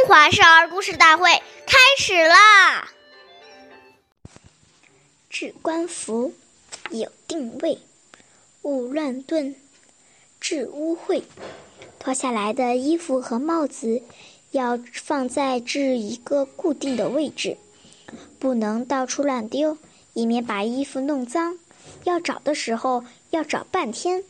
中华少儿故事大会开始啦！置冠服，有定位，勿乱顿，致污秽。脱下来的衣服和帽子要放在置一个固定的位置，不能到处乱丢，以免把衣服弄脏。要找的时候要找半天。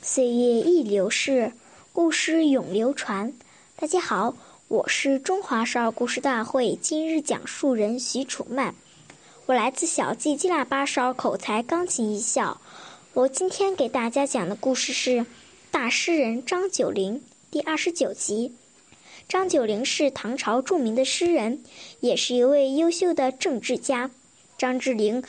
岁月易流逝，故事永流传。大家好。我是中华少儿故事大会今日讲述人许楚曼，我来自小季鸡喇叭少儿口才钢琴艺校。我今天给大家讲的故事是《大诗人张九龄》第二十九集。张九龄是唐朝著名的诗人，也是一位优秀的政治家。张智霖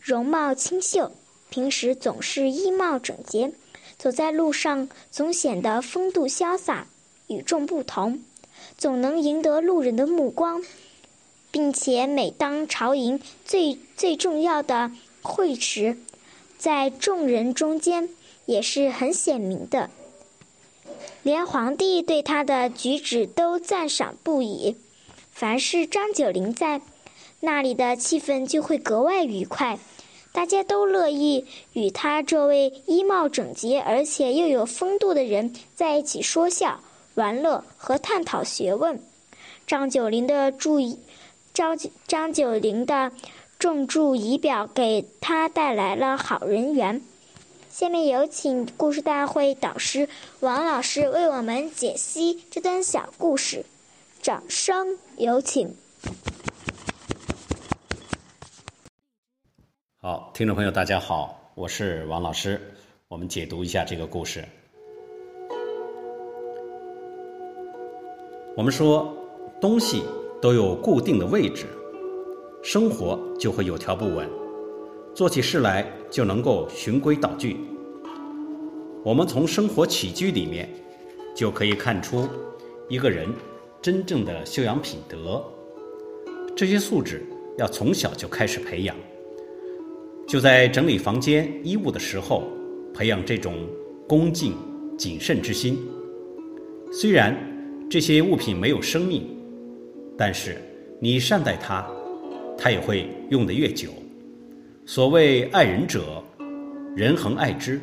容貌清秀，平时总是衣帽整洁，走在路上总显得风度潇洒，与众不同。总能赢得路人的目光，并且每当朝营最最重要的会时，在众人中间也是很显明的。连皇帝对他的举止都赞赏不已。凡是张九龄在，那里的气氛就会格外愉快，大家都乐意与他这位衣帽整洁而且又有风度的人在一起说笑。玩乐和探讨学问，张九龄的注意，张张九龄的重注仪表给他带来了好人缘。下面有请故事大会导师王老师为我们解析这段小故事，掌声有请。好，听众朋友，大家好，我是王老师，我们解读一下这个故事。我们说，东西都有固定的位置，生活就会有条不紊，做起事来就能够循规蹈矩。我们从生活起居里面就可以看出一个人真正的修养品德。这些素质要从小就开始培养，就在整理房间衣物的时候，培养这种恭敬谨慎之心。虽然。这些物品没有生命，但是你善待它，它也会用得越久。所谓爱人者，人恒爱之；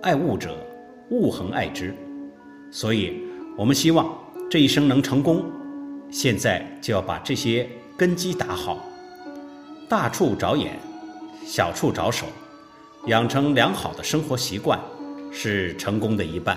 爱物者，物恒爱之。所以，我们希望这一生能成功，现在就要把这些根基打好。大处着眼，小处着手，养成良好的生活习惯，是成功的一半。